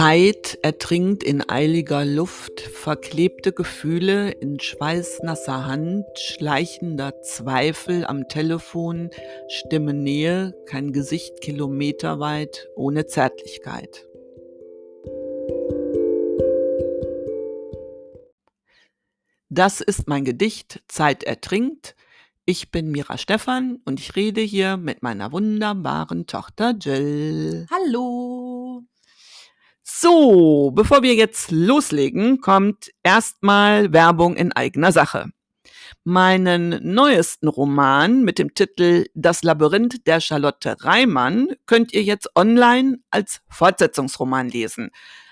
Zeit ertrinkt in eiliger Luft, verklebte Gefühle in schweißnasser Hand, schleichender Zweifel am Telefon, Stimme Nähe, kein Gesicht kilometerweit, ohne Zärtlichkeit. Das ist mein Gedicht Zeit ertrinkt. Ich bin Mira Stephan und ich rede hier mit meiner wunderbaren Tochter Jill. Hallo. So, bevor wir jetzt loslegen, kommt erstmal Werbung in eigener Sache. Meinen neuesten Roman mit dem Titel Das Labyrinth der Charlotte Reimann könnt ihr jetzt online als Fortsetzungsroman lesen.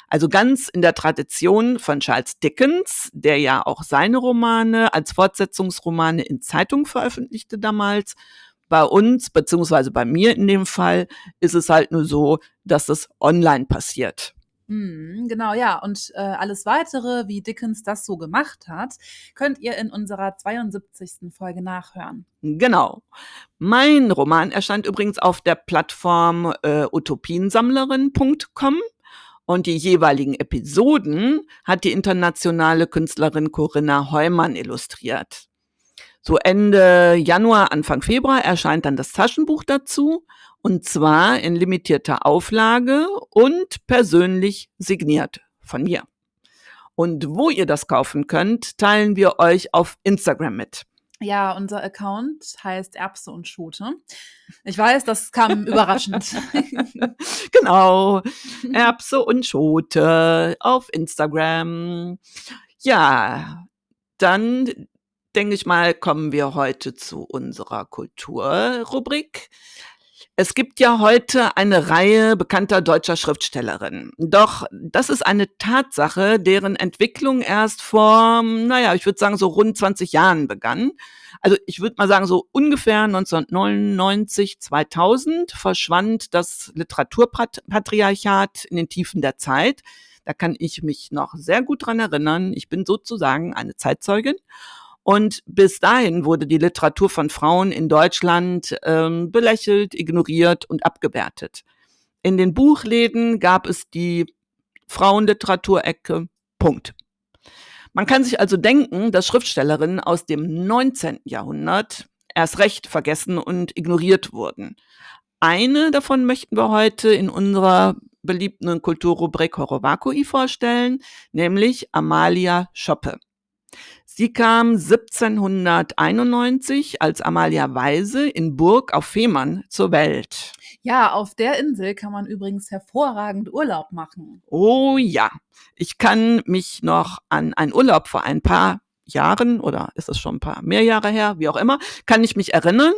Also ganz in der Tradition von Charles Dickens, der ja auch seine Romane als Fortsetzungsromane in Zeitungen veröffentlichte damals. Bei uns, beziehungsweise bei mir in dem Fall, ist es halt nur so, dass es online passiert. Mm, genau, ja. Und äh, alles weitere, wie Dickens das so gemacht hat, könnt ihr in unserer 72. Folge nachhören. Genau. Mein Roman erscheint übrigens auf der Plattform äh, utopiensammlerin.com. Und die jeweiligen Episoden hat die internationale Künstlerin Corinna Heumann illustriert. So Ende Januar, Anfang Februar erscheint dann das Taschenbuch dazu. Und zwar in limitierter Auflage und persönlich signiert von mir. Und wo ihr das kaufen könnt, teilen wir euch auf Instagram mit. Ja, unser Account heißt Erbse und Schote. Ich weiß, das kam überraschend. genau. Erbse und Schote auf Instagram. Ja, dann denke ich mal, kommen wir heute zu unserer Kulturrubrik. Es gibt ja heute eine Reihe bekannter deutscher Schriftstellerinnen. Doch das ist eine Tatsache, deren Entwicklung erst vor, naja, ich würde sagen, so rund 20 Jahren begann. Also ich würde mal sagen, so ungefähr 1999, 2000 verschwand das Literaturpatriarchat in den Tiefen der Zeit. Da kann ich mich noch sehr gut dran erinnern. Ich bin sozusagen eine Zeitzeugin. Und bis dahin wurde die Literatur von Frauen in Deutschland ähm, belächelt, ignoriert und abgewertet. In den Buchläden gab es die Frauenliteraturecke. Punkt. Man kann sich also denken, dass Schriftstellerinnen aus dem 19. Jahrhundert erst recht vergessen und ignoriert wurden. Eine davon möchten wir heute in unserer beliebten Kulturrubrik Horovakui vorstellen, nämlich Amalia Schoppe. Sie kam 1791 als Amalia Weise in Burg auf Fehmarn zur Welt. Ja, auf der Insel kann man übrigens hervorragend Urlaub machen. Oh ja, ich kann mich noch an einen Urlaub vor ein paar Jahren oder ist es schon ein paar mehr Jahre her, wie auch immer, kann ich mich erinnern.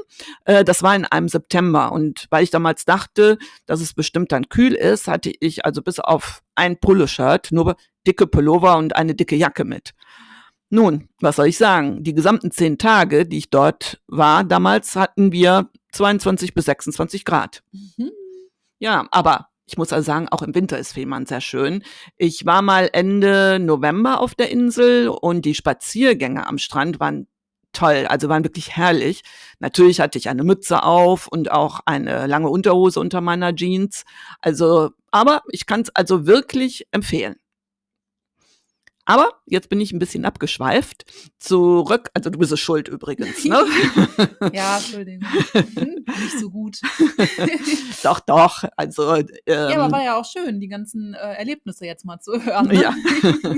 Äh, das war in einem September und weil ich damals dachte, dass es bestimmt dann kühl ist, hatte ich also bis auf ein Polo-Shirt nur dicke Pullover und eine dicke Jacke mit. Nun, was soll ich sagen? Die gesamten zehn Tage, die ich dort war, damals hatten wir 22 bis 26 Grad. Mhm. Ja, aber ich muss also sagen, auch im Winter ist Fehmarn sehr schön. Ich war mal Ende November auf der Insel und die Spaziergänge am Strand waren toll, also waren wirklich herrlich. Natürlich hatte ich eine Mütze auf und auch eine lange Unterhose unter meiner Jeans. Also, aber ich kann es also wirklich empfehlen. Aber jetzt bin ich ein bisschen abgeschweift. Zurück, also du bist es schuld übrigens, ne? ja, Entschuldigung. Nicht so gut. doch, doch. Also, ähm, ja, aber ähm, war ja auch schön, die ganzen äh, Erlebnisse jetzt mal zu hören. Ne? Ja.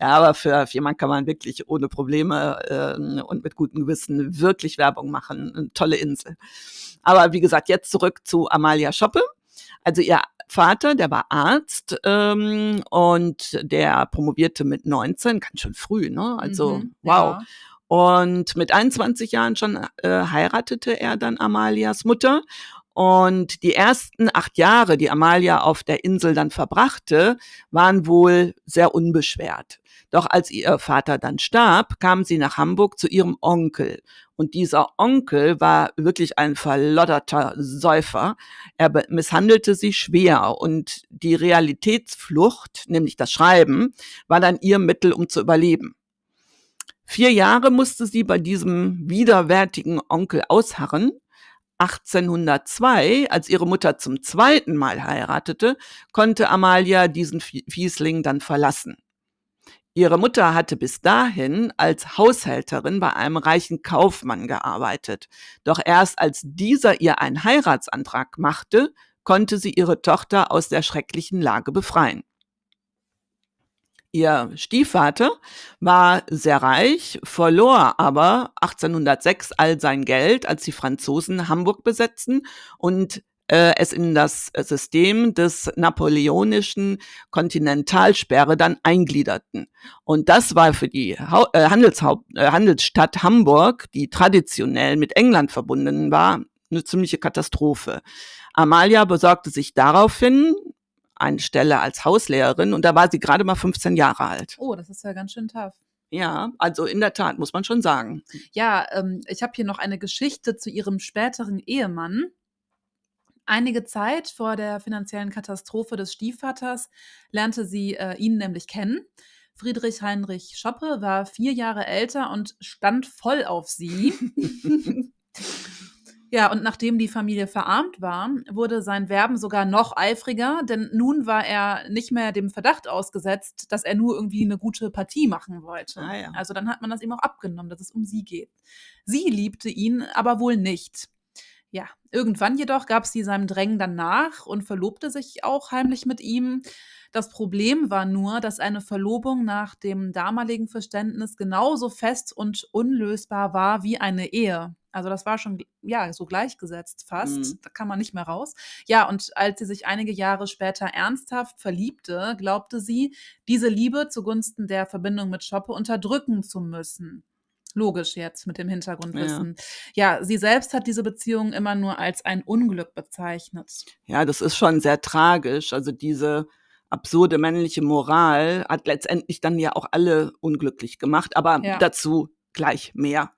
ja, aber für, für jemanden kann man wirklich ohne Probleme äh, und mit gutem Gewissen wirklich Werbung machen. Eine tolle Insel. Aber wie gesagt, jetzt zurück zu Amalia Schoppe. Also ihr Vater, der war Arzt ähm, und der promovierte mit 19, ganz schön früh, ne? Also mhm, wow. Ja. Und mit 21 Jahren schon äh, heiratete er dann Amalias Mutter. Und die ersten acht Jahre, die Amalia auf der Insel dann verbrachte, waren wohl sehr unbeschwert. Doch als ihr Vater dann starb, kam sie nach Hamburg zu ihrem Onkel. Und dieser Onkel war wirklich ein verlodderter Säufer. Er misshandelte sie schwer und die Realitätsflucht, nämlich das Schreiben, war dann ihr Mittel, um zu überleben. Vier Jahre musste sie bei diesem widerwärtigen Onkel ausharren, 1802, als ihre Mutter zum zweiten Mal heiratete, konnte Amalia diesen Fiesling dann verlassen. Ihre Mutter hatte bis dahin als Haushälterin bei einem reichen Kaufmann gearbeitet. Doch erst als dieser ihr einen Heiratsantrag machte, konnte sie ihre Tochter aus der schrecklichen Lage befreien. Ihr Stiefvater war sehr reich, verlor aber 1806 all sein Geld, als die Franzosen Hamburg besetzten und äh, es in das System des napoleonischen Kontinentalsperre dann eingliederten. Und das war für die ha äh, Handelshaupt äh, Handelsstadt Hamburg, die traditionell mit England verbunden war, eine ziemliche Katastrophe. Amalia besorgte sich daraufhin eine Stelle als Hauslehrerin und da war sie gerade mal 15 Jahre alt. Oh, das ist ja ganz schön tough. Ja, also in der Tat, muss man schon sagen. Ja, ähm, ich habe hier noch eine Geschichte zu ihrem späteren Ehemann. Einige Zeit vor der finanziellen Katastrophe des Stiefvaters lernte sie äh, ihn nämlich kennen. Friedrich Heinrich Schoppe war vier Jahre älter und stand voll auf sie. Ja, und nachdem die Familie verarmt war, wurde sein Werben sogar noch eifriger, denn nun war er nicht mehr dem Verdacht ausgesetzt, dass er nur irgendwie eine gute Partie machen wollte. Ah, ja. Also dann hat man das ihm auch abgenommen, dass es um sie geht. Sie liebte ihn aber wohl nicht. Ja, irgendwann jedoch gab sie seinem Drängen dann nach und verlobte sich auch heimlich mit ihm. Das Problem war nur, dass eine Verlobung nach dem damaligen Verständnis genauso fest und unlösbar war wie eine Ehe. Also das war schon, ja, so gleichgesetzt fast. Mhm. Da kann man nicht mehr raus. Ja, und als sie sich einige Jahre später ernsthaft verliebte, glaubte sie, diese Liebe zugunsten der Verbindung mit Schoppe unterdrücken zu müssen. Logisch jetzt mit dem Hintergrundwissen. Ja. ja, sie selbst hat diese Beziehung immer nur als ein Unglück bezeichnet. Ja, das ist schon sehr tragisch. Also diese absurde männliche Moral hat letztendlich dann ja auch alle unglücklich gemacht, aber Ja. dazu gleich mehr.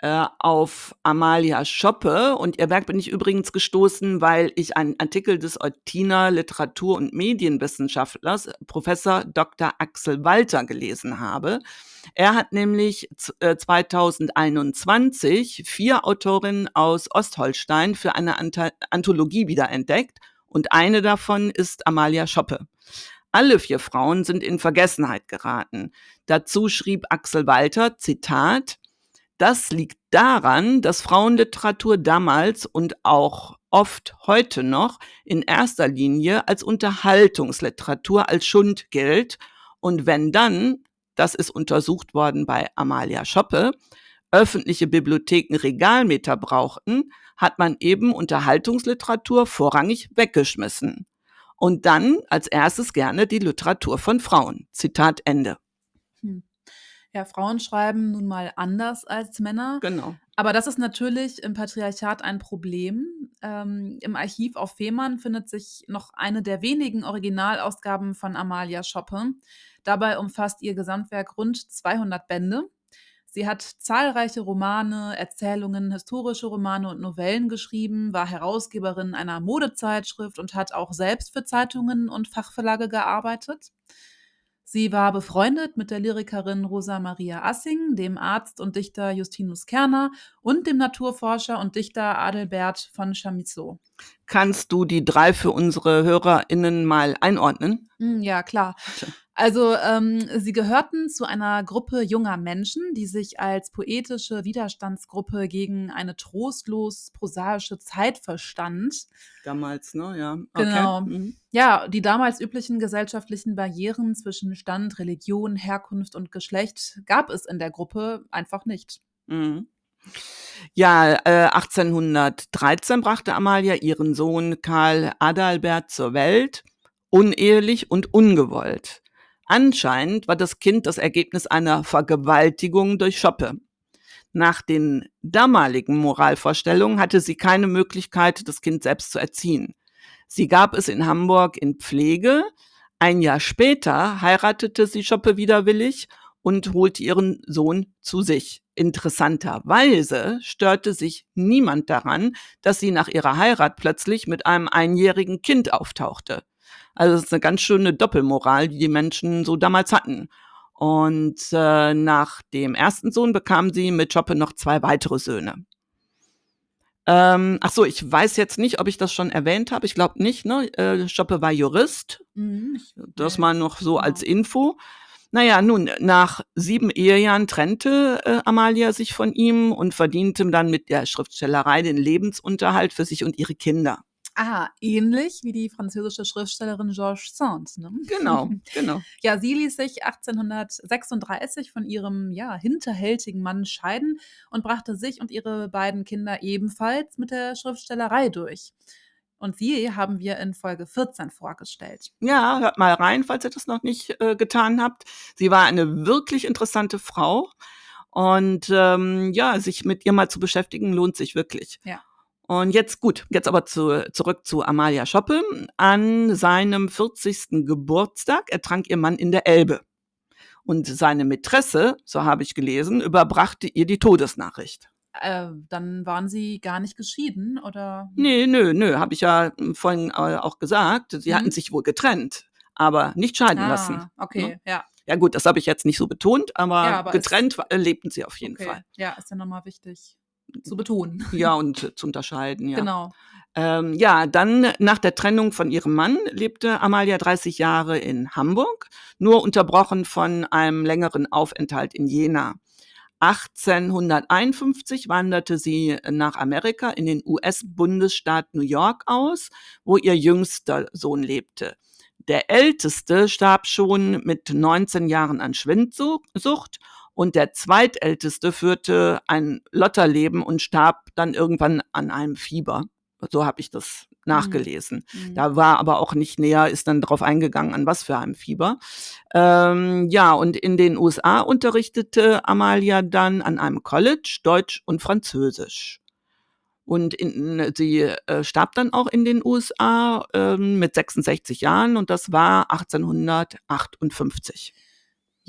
Äh, auf Amalia Schoppe und ihr Werk bin ich übrigens gestoßen, weil ich einen Artikel des Eutiner Literatur- und Medienwissenschaftlers Professor Dr. Axel Walter gelesen habe. Er hat nämlich z- äh, 2021 vier Autorinnen aus Ostholstein für eine Anthologie wiederentdeckt und eine davon ist Amalia Schoppe. Alle vier Frauen sind in Vergessenheit geraten. Dazu schrieb Axel Walter, Zitat, das liegt daran, dass Frauenliteratur damals und auch oft heute noch in erster Linie als Unterhaltungsliteratur als Schund gilt und wenn dann, das ist untersucht worden bei Amalia Schoppe, öffentliche Bibliotheken Regalmeter brauchten, hat man eben Unterhaltungsliteratur vorrangig weggeschmissen. Und dann als erstes gerne die Literatur von Frauen. Zitat Ende. Ja, Frauen schreiben nun mal anders als Männer. Genau. Aber das ist natürlich im Patriarchat ein Problem. Ähm, Im Archiv auf Fehmarn findet sich noch eine der wenigen Originalausgaben von Amalia Schoppe. Dabei umfasst ihr Gesamtwerk rund 200 Bände. Sie hat zahlreiche Romane, Erzählungen, historische Romane und Novellen geschrieben, war Herausgeberin einer Modezeitschrift und hat auch selbst für Zeitungen und Fachverlage gearbeitet. Sie war befreundet mit der Lyrikerin Rosa Maria Assing, dem Arzt und Dichter Justinus Kerner und dem Naturforscher und Dichter Adelbert von Chamisso. Kannst du die drei für unsere HörerInnen mal einordnen? Hm, Ja, klar. Also ähm, sie gehörten zu einer Gruppe junger Menschen, die sich als poetische Widerstandsgruppe gegen eine trostlos prosaische Zeit verstand. Damals, ne? Ja. Genau. Mhm. Ja, die damals üblichen gesellschaftlichen Barrieren zwischen Stand, Religion, Herkunft und Geschlecht gab es in der Gruppe einfach nicht. Mhm. Ja, äh, 1813 brachte Amalia ihren Sohn Karl Adalbert zur Welt, unehelich und ungewollt. Anscheinend war das Kind das Ergebnis einer Vergewaltigung durch Schoppe. Nach den damaligen Moralvorstellungen hatte sie keine Möglichkeit, das Kind selbst zu erziehen. Sie gab es in Hamburg in Pflege. Ein Jahr später heiratete sie Schoppe widerwillig und holte ihren Sohn zu sich. Interessanterweise störte sich niemand daran, dass sie nach ihrer Heirat plötzlich mit einem einjährigen Kind auftauchte. Also es ist eine ganz schöne Doppelmoral, die die Menschen so damals hatten. Und äh, nach dem ersten Sohn bekam sie mit Schoppe noch zwei weitere Söhne. Ähm, ach so, ich weiß jetzt nicht, ob ich das schon erwähnt habe. Ich glaube nicht. Ne? Äh, Schoppe war Jurist. Mhm, Das mal noch so genau. als Info. Naja, nun, nach sieben Ehejahren trennte äh, Amalia sich von ihm und verdiente dann mit der Schriftstellerei den Lebensunterhalt für sich und ihre Kinder. Ah, ähnlich wie die französische Schriftstellerin Georges Sand. Ne? Genau, genau. Ja, sie ließ sich 1836 von ihrem ja, hinterhältigen Mann scheiden und brachte sich und ihre beiden Kinder ebenfalls mit der Schriftstellerei durch. Und sie haben wir in Folge 14 vorgestellt. Ja, hört mal rein, falls ihr das noch nicht äh, getan habt. Sie war eine wirklich interessante Frau. Und ähm, ja, sich mit ihr mal zu beschäftigen, lohnt sich wirklich. Ja. Und jetzt gut, jetzt aber zu, zurück zu Amalia Schoppe. An seinem 40. Geburtstag ertrank ihr Mann in der Elbe. Und seine Mätresse, so habe ich gelesen, überbrachte ihr die Todesnachricht. Äh, dann waren sie gar nicht geschieden, oder? Nee, nö, nö, habe ich ja vorhin äh, auch gesagt. Sie Mhm. hatten sich wohl getrennt, aber nicht scheiden lassen. Ah, okay, ja. Ja gut, das habe ich jetzt nicht so betont, aber, Ja, aber getrennt äh, lebten sie auf jeden okay. Fall. Ja, ist ja nochmal wichtig zu betonen. Ja, und zu unterscheiden, ja. Genau. Ähm, ja, dann nach der Trennung von ihrem Mann lebte Amalia 30 Jahre in Hamburg, nur unterbrochen von einem längeren Aufenthalt in Jena. 1851 wanderte sie nach Amerika in den US-Bundesstaat New York aus, wo ihr jüngster Sohn lebte. Der älteste starb schon mit 19 Jahren an Schwindsucht und der zweitälteste führte ein Lotterleben und starb dann irgendwann an einem Fieber. So habe ich das nachgelesen. Mhm. Da war aber auch nicht näher, ist dann darauf eingegangen, an was für einem Fieber. Ähm, ja, und in den USA unterrichtete Amalia dann an einem College Deutsch und Französisch. Und in, sie äh, starb dann auch in den USA ähm, mit 66 Jahren und das war 1858.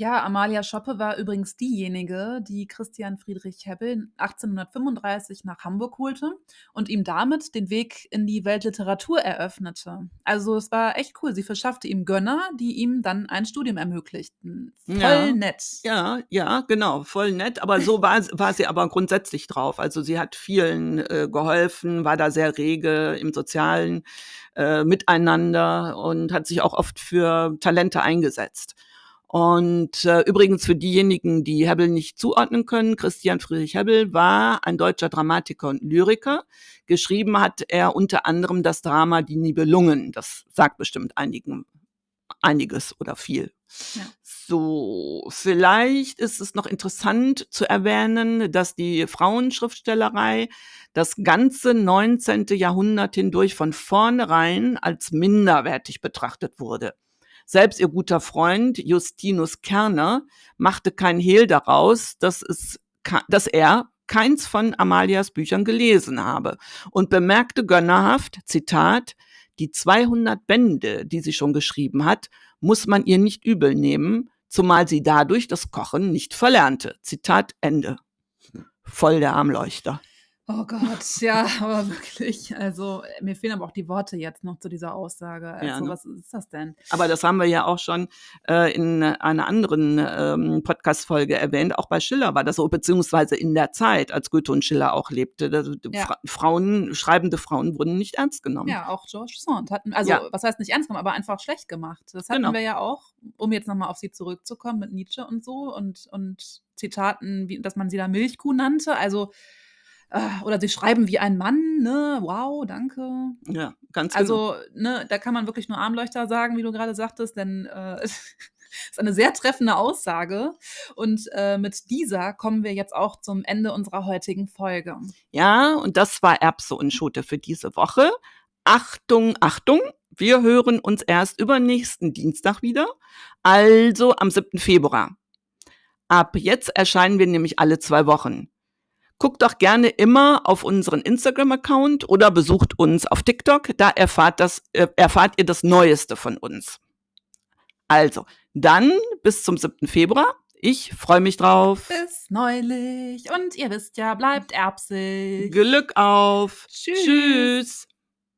Ja, Amalia Schoppe war übrigens diejenige, die Christian Friedrich Hebbel 1835 nach Hamburg holte und ihm damit den Weg in die Weltliteratur eröffnete. Also es war echt cool. Sie verschaffte ihm Gönner, die ihm dann ein Studium ermöglichten. Voll Ja. nett. Ja, ja, genau, voll nett. Aber so war, war sie aber grundsätzlich drauf. Also sie hat vielen äh, geholfen, war da sehr rege im sozialen äh, Miteinander und hat sich auch oft für Talente eingesetzt. Und äh, übrigens für diejenigen, die Hebbel nicht zuordnen können, Christian Friedrich Hebbel war ein deutscher Dramatiker und Lyriker. Geschrieben hat er unter anderem das Drama Die Nibelungen. Das sagt bestimmt einigen einiges oder viel. Ja. So, vielleicht ist es noch interessant zu erwähnen, dass die Frauenschriftstellerei das ganze 19. Jahrhundert hindurch von vornherein als minderwertig betrachtet wurde. Selbst ihr guter Freund Justinus Kerner machte kein Hehl daraus, dass, es, dass er keins von Amalias Büchern gelesen habe und bemerkte gönnerhaft, Zitat, die 200 Bände, die sie schon geschrieben hat, muss man ihr nicht übel nehmen, zumal sie dadurch das Kochen nicht verlernte. Zitat Ende. Voll der Armleuchter. Oh Gott, ja, aber wirklich. Also mir fehlen aber auch die Worte jetzt noch zu dieser Aussage. Also Ja, ne? was ist das denn? Aber das haben wir ja auch schon äh, in einer anderen ähm, Podcast-Folge erwähnt. Auch bei Schiller war das so, beziehungsweise in der Zeit, als Goethe und Schiller auch lebte. Da, Ja. Fra Frauen, schreibende Frauen wurden nicht ernst genommen. Ja, auch George Sand hatten, also Ja. was heißt nicht ernst genommen, aber einfach schlecht gemacht. Das hatten Genau. wir ja auch, um jetzt nochmal auf sie zurückzukommen mit Nietzsche und so und, und Zitaten, wie, dass man sie da Milchkuh nannte. Also, äh, oder sie schreiben wie ein Mann, ne? Wow, danke. Ja, ganz genau. Also, ne, da kann man wirklich nur Armleuchter sagen, wie du gerade sagtest, denn äh, ist eine sehr treffende Aussage. Und äh, mit dieser kommen wir jetzt auch zum Ende unserer heutigen Folge. Ja, und das war Erbse und Schote für diese Woche. Achtung, Achtung, wir hören uns erst übernächsten Dienstag wieder, also am 7. Februar. Ab jetzt erscheinen wir nämlich alle zwei Wochen. Guckt doch gerne immer auf unseren Instagram-Account oder besucht uns auf TikTok, da erfahrt, das, äh, erfahrt ihr das Neueste von uns. Also, dann bis zum 7. Februar. Ich freue mich drauf. Bis neulich. Und ihr wisst ja, bleibt erbsig. Glück auf. Tschüss. Tschüss.